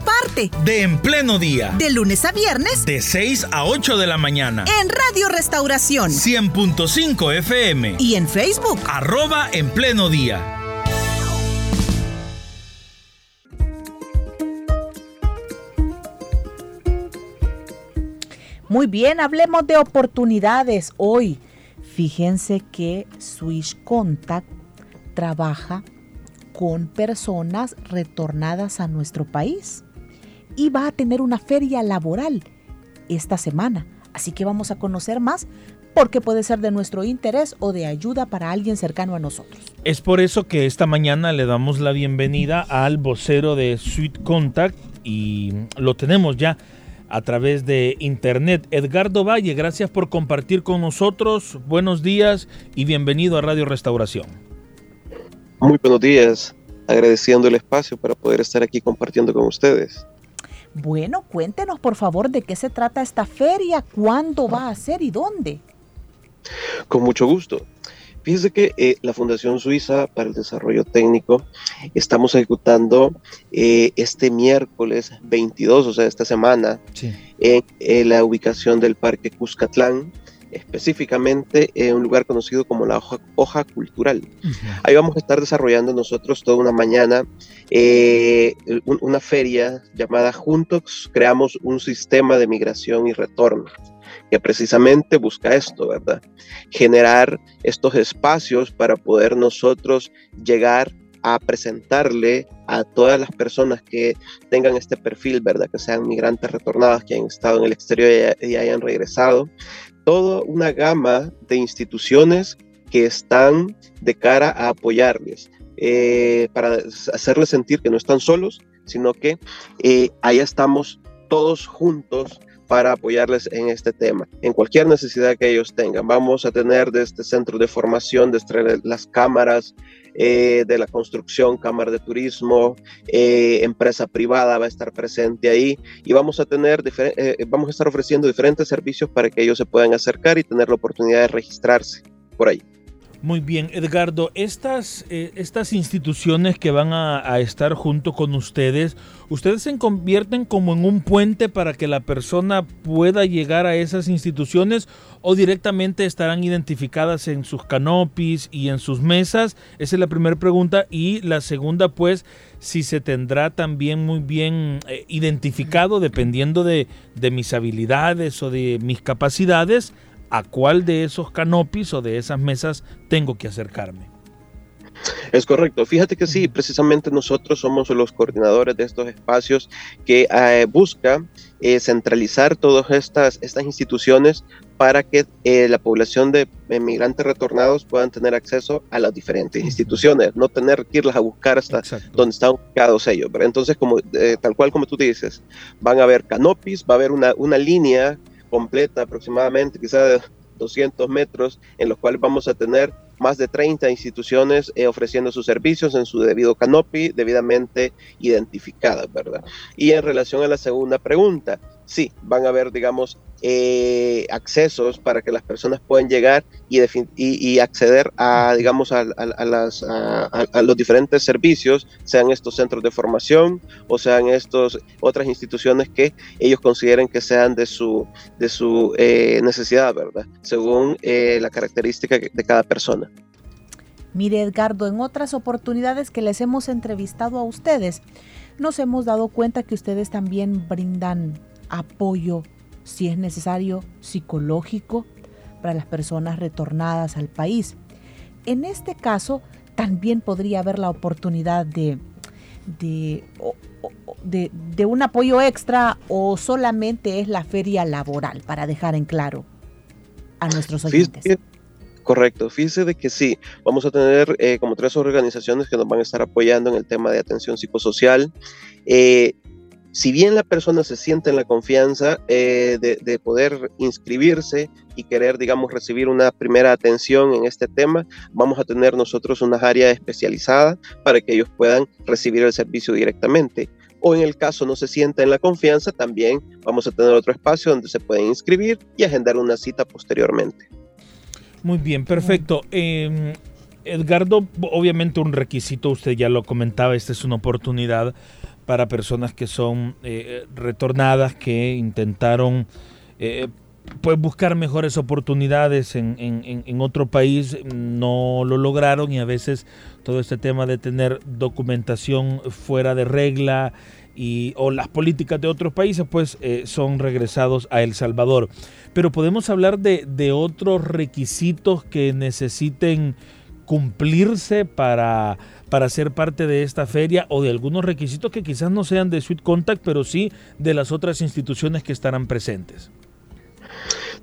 parte de En Pleno Día. De lunes a viernes. De 6 a 8 de la mañana. En Radio Restauración. 100.5 FM. Y en Facebook. Arroba En Pleno Día. Muy bien, hablemos de oportunidades hoy. Fíjense que Swish Contact trabaja con personas retornadas a nuestro país. Y va a tener una feria laboral esta semana. Así que vamos a conocer más porque puede ser de nuestro interés o de ayuda para alguien cercano a nosotros. Es por eso que esta mañana le damos la bienvenida al vocero de Sweet Contact y lo tenemos ya a través de internet. Edgardo Valle, gracias por compartir con nosotros. Buenos días y bienvenido a Radio Restauración. Muy buenos días, agradeciendo el espacio para poder estar aquí compartiendo con ustedes. Bueno, cuéntenos por favor de qué se trata esta feria, cuándo va a ser y dónde. Con mucho gusto. Fíjese que eh, la Fundación Suiza para el Desarrollo Técnico estamos ejecutando eh, este miércoles 22, o sea, esta semana, en, la ubicación del Parque Cuscatlán, específicamente en un lugar conocido como la hoja, cultural. Ahí vamos a estar desarrollando nosotros toda una mañana eh, una feria llamada Juntos Creamos un Sistema de Migración y Retorno que precisamente busca esto, ¿verdad? Generar estos espacios para poder nosotros llegar a presentarle a todas las personas que tengan este perfil, ¿verdad? Que sean migrantes retornadas, que hayan estado en el exterior y hayan regresado, toda una gama de instituciones que están de cara a apoyarles, eh, para hacerles sentir que no están solos, sino que eh, estamos todos juntos para apoyarles en este tema, en cualquier necesidad que ellos tengan. Vamos a tener de este centro de formación, de las cámaras eh, de la construcción, cámara de turismo, eh, empresa privada va a estar presente ahí y vamos a tener, eh, vamos a estar ofreciendo diferentes servicios para que ellos se puedan acercar y tener la oportunidad de registrarse por ahí. Muy bien, Edgardo, estas, eh, estas instituciones que van a, estar junto con ustedes, ¿ustedes se convierten como en un puente para que la persona pueda llegar a esas instituciones o directamente estarán identificadas en sus canopis y en sus mesas? Esa es la primera pregunta. Y la segunda, pues, si se tendrá también muy bien eh, identificado, dependiendo de, de mis habilidades o de mis capacidades, a cuál de esos canopis o de esas mesas tengo que acercarme. Es correcto. Fíjate que sí, precisamente nosotros somos los coordinadores de estos espacios que eh, busca eh, centralizar todas estas, estas instituciones para que eh, la población de migrantes retornados puedan tener acceso a las diferentes instituciones, no tener que irlas a buscar hasta donde están ubicados ellos. Entonces, como, tal cual como tú dices, van a haber canopis, va a haber una, una línea completa aproximadamente, quizás de 200 metros, en los cuales vamos a tener más de 30 instituciones eh, ofreciendo sus servicios en su debido canopy, debidamente identificadas, ¿verdad? Y en relación a la segunda pregunta, sí, van a haber, digamos, eh, accesos para que las personas puedan llegar y, y, acceder a, digamos, a, las, a, los diferentes servicios, sean estos centros de formación o sean estos otras instituciones que ellos consideren que sean de su, de su eh, necesidad, ¿verdad? Según eh, la característica de cada persona. Mire, Edgardo, en otras oportunidades que les hemos entrevistado a ustedes, nos hemos dado cuenta que ustedes también brindan apoyo, si es necesario, psicológico para las personas retornadas al país. En este caso, también podría haber la oportunidad de, de, de, un apoyo extra o solamente es la feria laboral, para dejar en claro a nuestros oyentes. Correcto, fíjese de que sí, vamos a tener eh, como tres organizaciones que nos van a estar apoyando en el tema de atención psicosocial. Eh, si bien la persona se siente en la confianza eh, de, poder inscribirse y querer, digamos, recibir una primera atención en este tema, vamos a tener nosotros una área especializada para que ellos puedan recibir el servicio directamente. O en el caso no se sienta en la confianza, también vamos a tener otro espacio donde se pueden inscribir y agendar una cita posteriormente. Muy bien, perfecto. Em, Edgardo, obviamente un requisito, usted ya lo comentaba, esta es una oportunidad para personas que son eh, retornadas, que intentaron eh, pues buscar mejores oportunidades en, otro país, no lo lograron y a veces todo este tema de tener documentación fuera de regla y, o las políticas de otros países pues eh, son regresados a El Salvador. Pero podemos hablar de otros requisitos que necesiten cumplirse para, para ser parte de esta feria o de algunos requisitos que quizás no sean de Sweet Contact, pero sí de las otras instituciones que estarán presentes?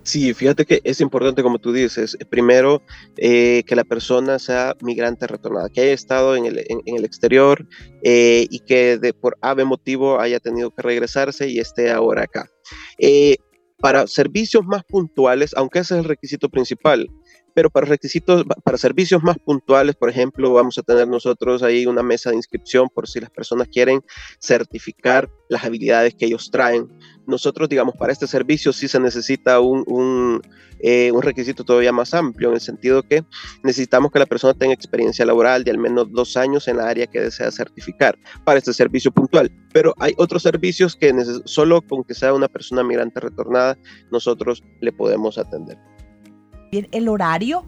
Sí, fíjate que es importante, como tú dices, primero eh, que la persona sea migrante retornada, que haya estado en el, en, el exterior eh, y que de, por ave motivo haya tenido que regresarse y esté ahora acá. Eh, para servicios más puntuales, aunque ese es el requisito principal, pero para requisitos, para servicios más puntuales, por ejemplo, vamos a tener nosotros ahí una mesa de inscripción por si las personas quieren certificar las habilidades que ellos traen. Nosotros, digamos, para este servicio sí se necesita un, un, eh, un requisito todavía más amplio, en el sentido que necesitamos que la persona tenga experiencia laboral de al menos dos años en la área que desea certificar para este servicio puntual. Pero hay otros servicios que solo con que sea una persona migrante retornada, nosotros le podemos atender el horario?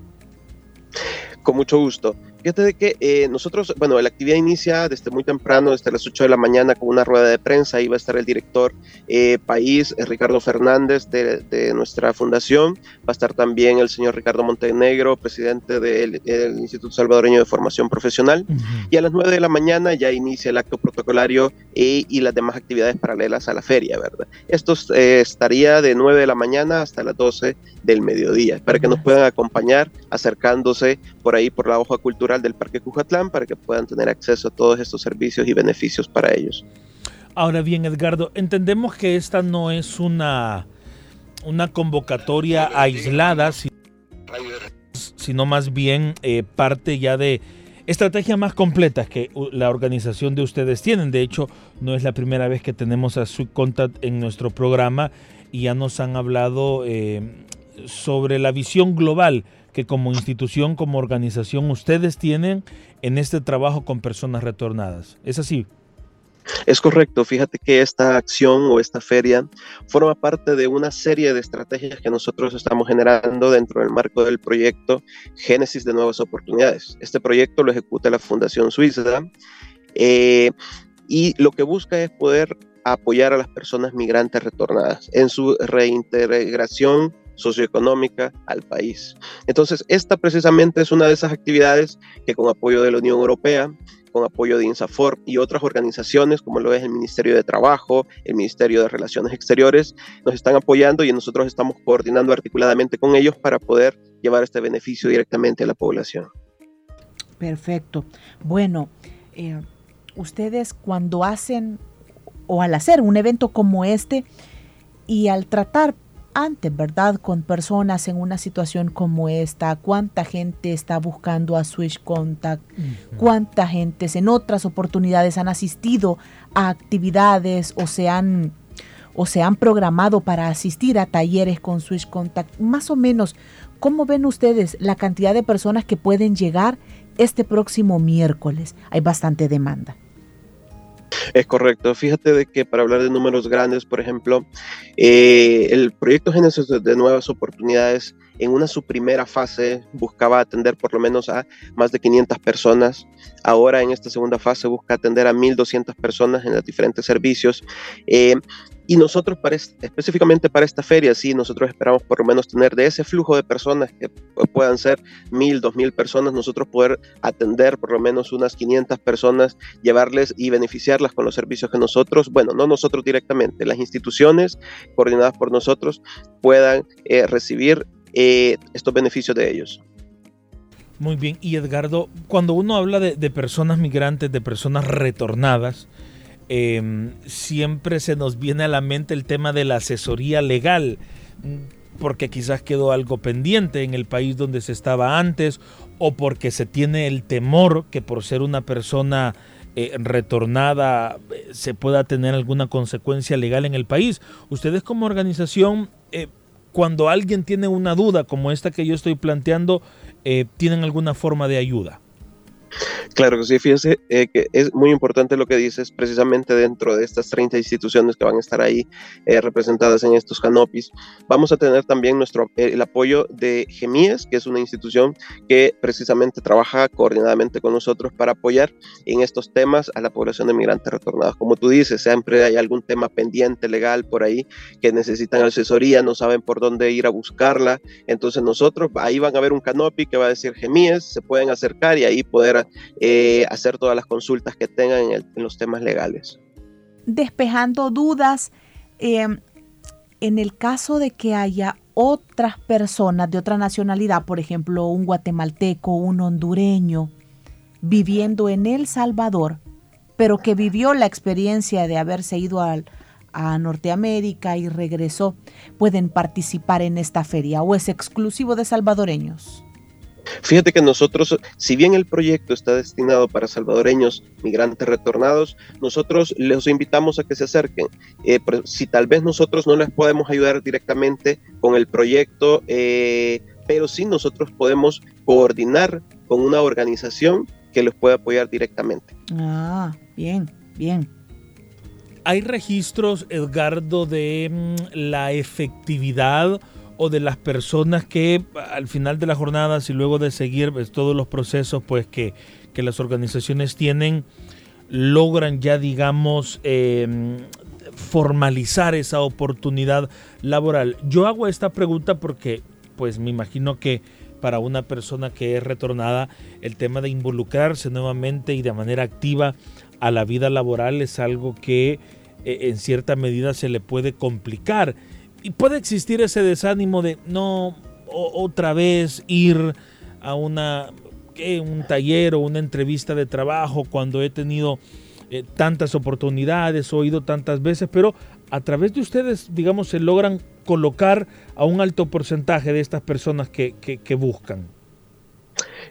Con mucho gusto. Fíjate de que eh, nosotros, bueno, la actividad inicia desde muy temprano, desde las 8 de la mañana, con una rueda de prensa. Ahí va a estar el director eh, país, eh, Ricardo Fernández, de, nuestra fundación. Va a estar también el señor Ricardo Montenegro, presidente del, Instituto Salvadoreño de Formación Profesional. Y a las 9 de la mañana ya inicia el acto protocolario y las demás actividades paralelas a la feria, ¿verdad? Esto estaría de 9 de la mañana hasta las 12 del mediodía, para que nos puedan acompañar acercándose por ahí por la hoja cultural del Parque Cujatlán para que puedan tener acceso a todos estos servicios y beneficios para ellos. Ahora bien, Edgardo, entendemos que esta no es una, una convocatoria aislada, sino más bien eh, parte ya de estrategias más completas que la organización de ustedes tienen. De hecho, no es la primera vez que tenemos a Sweet Contact en nuestro programa y ya nos han hablado eh, sobre la visión global que como institución, como organización, ustedes tienen en este trabajo con personas retornadas. ¿Es así? Es correcto, fíjate que esta acción o esta feria forma parte de una serie de estrategias que nosotros estamos generando dentro del marco del proyecto Génesis de Nuevas Oportunidades. Este proyecto lo ejecuta la Fundación Suiza eh, y lo que busca es poder apoyar a las personas migrantes retornadas en su reintegración socioeconómica al país. Entonces, esta precisamente es una de esas actividades que con apoyo de la Unión Europea, con apoyo de INSAFOR y otras organizaciones como lo es el Ministerio de Trabajo, el Ministerio de Relaciones Exteriores, nos están apoyando y nosotros estamos coordinando articuladamente con ellos para poder llevar este beneficio directamente a la población. Perfecto. Bueno, eh, ustedes cuando hacen o al hacer un evento como este y al tratar antes, ¿verdad? Con personas en una situación como esta, cuánta gente está buscando a Switch Contact, cuánta gente en otras oportunidades han asistido a actividades o se han o se han programado para asistir a talleres con Switch Contact. Más o menos, ¿cómo ven ustedes la cantidad de personas que pueden llegar este próximo miércoles? Hay bastante demanda. Es correcto. Fíjate de que para hablar de números grandes, por ejemplo, eh, el proyecto Génesis de Nuevas Oportunidades en una su primera fase buscaba atender por lo menos a más de 500 personas. Ahora en esta segunda fase busca atender a 1.200 personas en los diferentes servicios. Eh, y nosotros, para específicamente para esta feria, sí, nosotros esperamos por lo menos tener de ese flujo de personas que puedan ser mil, dos mil personas, nosotros poder atender por lo menos unas 500 personas, llevarles y beneficiarlas con los servicios que nosotros, bueno, no nosotros directamente, las instituciones coordinadas por nosotros puedan eh, recibir eh, estos beneficios de ellos. Muy bien, y Edgardo, cuando uno habla de personas migrantes, de personas retornadas, em, siempre se nos viene a la mente el tema de la asesoría legal, porque quizás quedó algo pendiente en el país donde se estaba antes, o porque se tiene el temor que por ser una persona eh, retornada eh, se pueda tener alguna consecuencia legal en el país. Ustedes como organización, eh, cuando alguien tiene una duda como esta que yo estoy planteando, ¿tienen alguna forma de ayuda? Claro que sí, fíjese eh, que es muy importante lo que dices, precisamente dentro de estas 30 instituciones que van a estar ahí eh, representadas en estos canopies. Vamos a tener también nuestro, el apoyo de GEMIES, que es una institución que precisamente trabaja coordinadamente con nosotros para apoyar en estos temas a la población de migrantes retornados. Como tú dices, siempre hay algún tema pendiente legal por ahí que necesitan asesoría, no saben por dónde ir a buscarla. Entonces nosotros, ahí van a ver un canopy que va a decir GEMIES, se pueden acercar y ahí poder eh, hacer todas las consultas que tengan en, los temas legales. Despejando dudas, em, en el caso de que haya otras personas de otra nacionalidad, por ejemplo, un guatemalteco, un hondureño, viviendo en El Salvador, pero que vivió la experiencia de haberse ido a Norteamérica y regresó, pueden participar en esta feria o es exclusivo de salvadoreños? Fíjate que nosotros, si bien el proyecto está destinado para salvadoreños migrantes retornados, nosotros les invitamos a que se acerquen. Eh, si tal vez nosotros no les podemos ayudar directamente con el proyecto, eh, pero sí nosotros podemos coordinar con una organización que los pueda apoyar directamente. Ah, bien, bien. ¿Hay registros, Edgardo, de mm, la efectividad? De las personas que al final de las jornadas y luego de seguir pues, todos los procesos pues que, las organizaciones tienen, logran ya digamos em, formalizar esa oportunidad laboral. Yo hago esta pregunta porque pues me imagino que para una persona que es retornada el tema de involucrarse nuevamente y de manera activa a la vida laboral es algo que eh, en cierta medida se le puede complicar y puede existir ese desánimo de no otra vez ir a una un taller o una entrevista de trabajo cuando he tenido eh, tantas oportunidades, oído tantas veces, pero a través de ustedes, digamos, se logran colocar a un alto porcentaje de estas personas que, que buscan.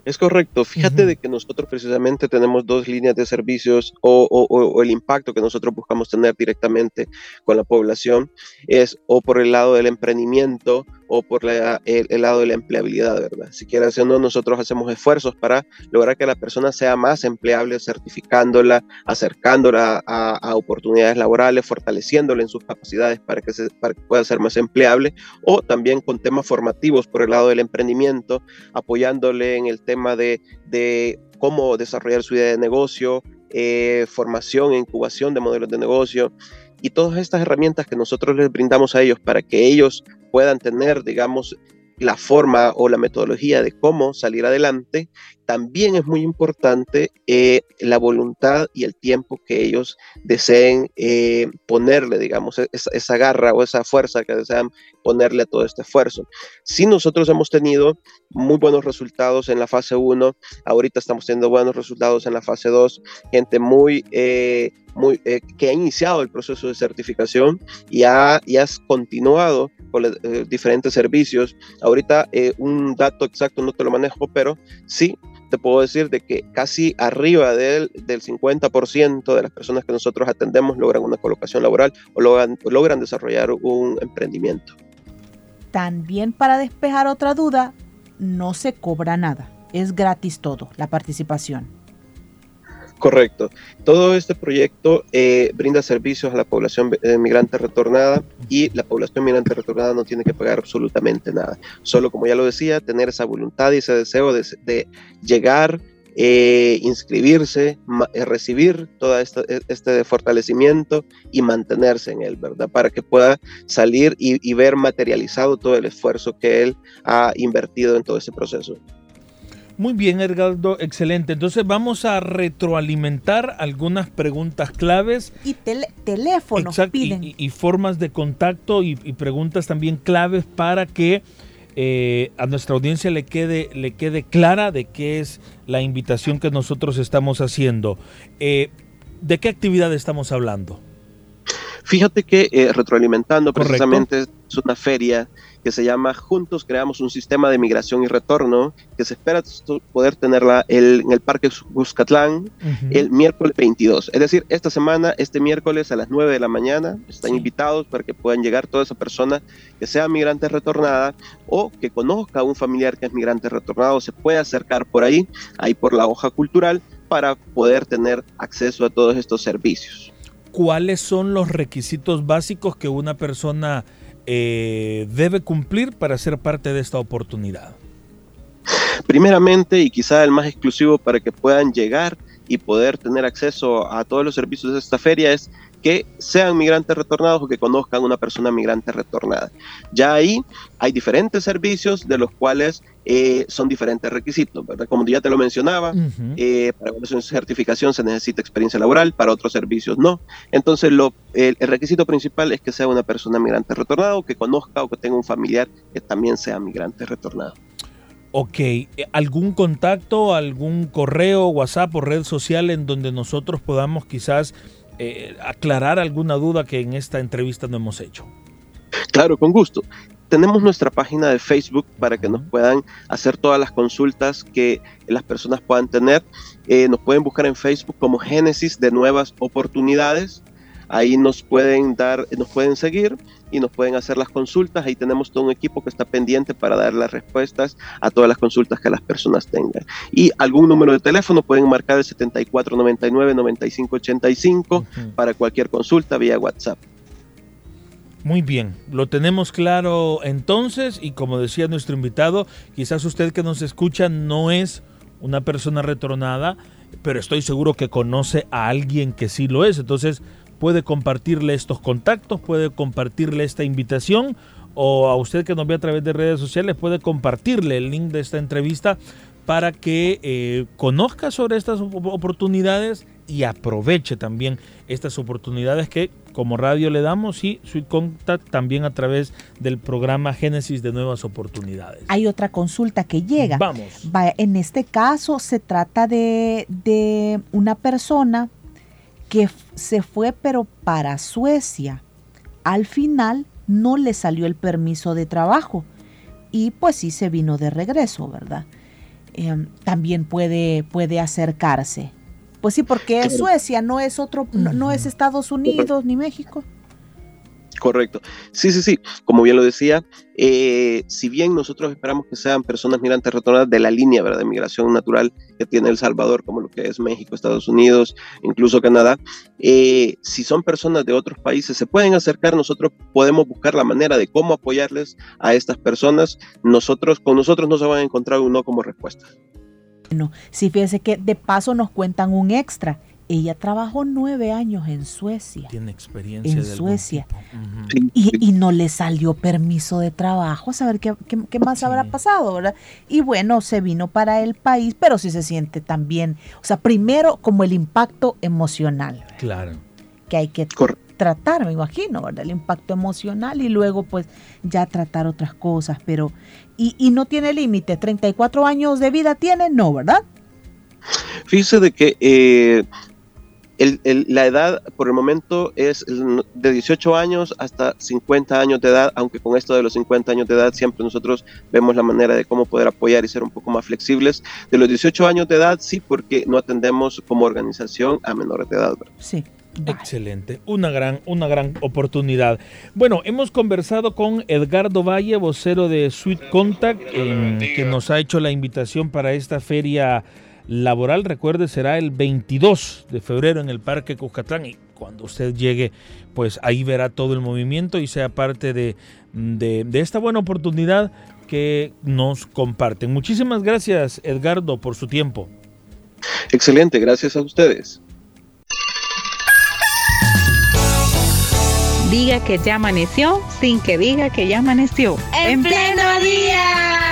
Es correcto. Fíjate de que nosotros precisamente tenemos dos líneas de servicios o, el impacto que nosotros buscamos tener directamente con la población es o por el lado del emprendimiento o por el, lado de la empleabilidad, ¿verdad? Si quieres o no, nosotros hacemos esfuerzos para lograr que la persona sea más empleable, certificándola, acercándola a, oportunidades laborales, fortaleciéndola en sus capacidades para que, se, pueda ser más empleable, o también con temas formativos por el lado del emprendimiento, apoyándole en el tema de, cómo desarrollar su idea de negocio, eh, formación e incubación de modelos de negocio, y todas estas herramientas que nosotros les brindamos a ellos para que ellos puedan tener, digamos, la forma o la metodología de cómo salir adelante, también es muy importante eh, la voluntad y el tiempo que ellos deseen eh, ponerle, digamos, e-, esa, garra o esa fuerza que desean ponerle a todo este esfuerzo. Si nosotros hemos tenido muy buenos resultados en la fase 1, ahorita estamos teniendo buenos resultados en la fase 2, gente muy... Eh, muy, que ha iniciado el proceso de certificación y ha, y has continuado con diferentes servicios. Ahorita un dato exacto no te lo manejo, pero sí te puedo decir de que casi arriba del, del 50% de las personas que nosotros atendemos logran una colocación laboral o logran, logran desarrollar un emprendimiento. También para despejar otra duda, no se cobra nada, es gratis todo, la participación. Correcto. Todo este proyecto eh, brinda servicios a la población eh, migrante retornada y la población migrante retornada no tiene que pagar absolutamente nada. Solo, como ya lo decía, tener esa voluntad y ese deseo de, llegar, eh, inscribirse, recibir todo este, este, fortalecimiento y mantenerse en él, ¿verdad? Para que pueda salir y ver materializado todo el esfuerzo que él ha invertido en todo ese proceso. Muy bien, Edgardo, excelente. Entonces vamos a retroalimentar algunas preguntas claves. Y teléfonos piden. Y, formas de contacto y, preguntas también claves para que eh, a nuestra audiencia le quede, le quede clara de qué es la invitación que nosotros estamos haciendo. Eh, ¿De qué actividad estamos hablando? Fíjate que eh, Retroalimentando precisamente es una feria que se llama Juntos Creamos un Sistema de Migración y Retorno, que se espera poder tenerla en el Parque Buscatlán el miércoles 22. Es decir, esta semana, este miércoles a las 9 de la mañana, están invitados para que puedan llegar toda esa persona que sea migrante retornada o que conozca a un familiar que es migrante retornado, se puede acercar por ahí, ahí por la hoja cultural, para poder tener acceso a todos estos servicios. ¿Cuáles son los requisitos básicos que una persona eh, debe cumplir para ser parte de esta oportunidad? Primeramente, y quizá el más exclusivo para que puedan llegar y poder tener acceso a todos los servicios de esta feria es que sean migrantes retornados o que conozcan una persona migrante retornada. Ya ahí hay diferentes servicios de los cuales eh, son diferentes requisitos, ¿verdad? Como ya te lo mencionaba, eh, para una certificación se necesita experiencia laboral, para otros servicios no. Entonces, lo, el, requisito principal es que sea una persona migrante retornada o que conozca o que tenga un familiar que también sea migrante retornado. Ok, ¿algún contacto, algún correo, WhatsApp o red social en donde nosotros podamos quizás eh, aclarar alguna duda que en esta entrevista no hemos hecho. Claro, con gusto. Tenemos nuestra página de Facebook para que nos puedan hacer todas las consultas que las personas puedan tener. Eh, nos pueden buscar en Facebook como Génesis de Nuevas Oportunidades. Ahí nos pueden dar, nos pueden seguir y nos pueden hacer las consultas. Ahí tenemos todo un equipo que está pendiente para dar las respuestas a todas las consultas que las personas tengan. Y algún número de teléfono pueden marcar el 7499-9585 para cualquier consulta vía WhatsApp. Muy bien, lo tenemos claro entonces y como decía nuestro invitado, quizás usted que nos escucha no es una persona retornada, pero estoy seguro que conoce a alguien que sí lo es. Entonces, puede compartirle estos contactos, puede compartirle esta invitación o a usted que nos ve a través de redes sociales puede compartirle el link de esta entrevista para que eh, conozca sobre estas oportunidades y aproveche también estas oportunidades que como radio le damos y Sweet Contact también a través del programa Génesis de Nuevas Oportunidades. Hay otra consulta que llega. Vamos. en este caso se trata de, de una persona que se fue pero para Suecia. Al final no le salió el permiso de trabajo y pues sí se vino de regreso, ¿verdad? Em, también puede, puede acercarse. Pues sí, porque es Suecia, no es otro, no es Estados Unidos ni México. Correcto. Sí, sí, sí. Como bien lo decía, eh, si bien nosotros esperamos que sean personas migrantes retornadas de la línea de migración natural que tiene El Salvador, como lo que es México, Estados Unidos, incluso Canadá, eh, si son personas de otros países, se pueden acercar, nosotros podemos buscar la manera de cómo apoyarles a estas personas. Nosotros, con nosotros no se van a encontrar un no como respuesta. Bueno, sí, fíjese que de paso nos cuentan un extra ella trabajó nueve años en Suecia. Tiene experiencia. En Suecia. y, no le salió permiso de trabajo, a saber qué, más habrá pasado, ¿verdad? Y bueno, se vino para el país, pero sí se siente también, o sea, primero como el impacto emocional. Claro. Que hay que tratar, me imagino, ¿verdad? El impacto emocional y luego pues ya tratar otras cosas, pero... Y, y no tiene límite, 34 años de vida tiene, no, ¿verdad? Fíjese de que eh, la edad por el momento es de 18 años hasta 50 años de edad, aunque con esto de los 50 años de edad siempre nosotros vemos la manera de cómo poder apoyar y ser un poco más flexibles. De los 18 años de edad sí, porque no atendemos como organización a menores de edad. Sí. Excelente, una gran, una gran oportunidad. Bueno, hemos conversado con Edgardo Valle, vocero de Sweet Contact, que nos ha hecho la invitación para esta feria laboral, recuerde, será el 22 de febrero en el Parque Cuscatlán y cuando usted llegue, pues ahí verá todo el movimiento y sea parte de, de, esta buena oportunidad que nos comparten. Muchísimas gracias, Edgardo, por su tiempo. Excelente, gracias a ustedes. Diga que ya amaneció sin que diga que ya amaneció. En pleno día.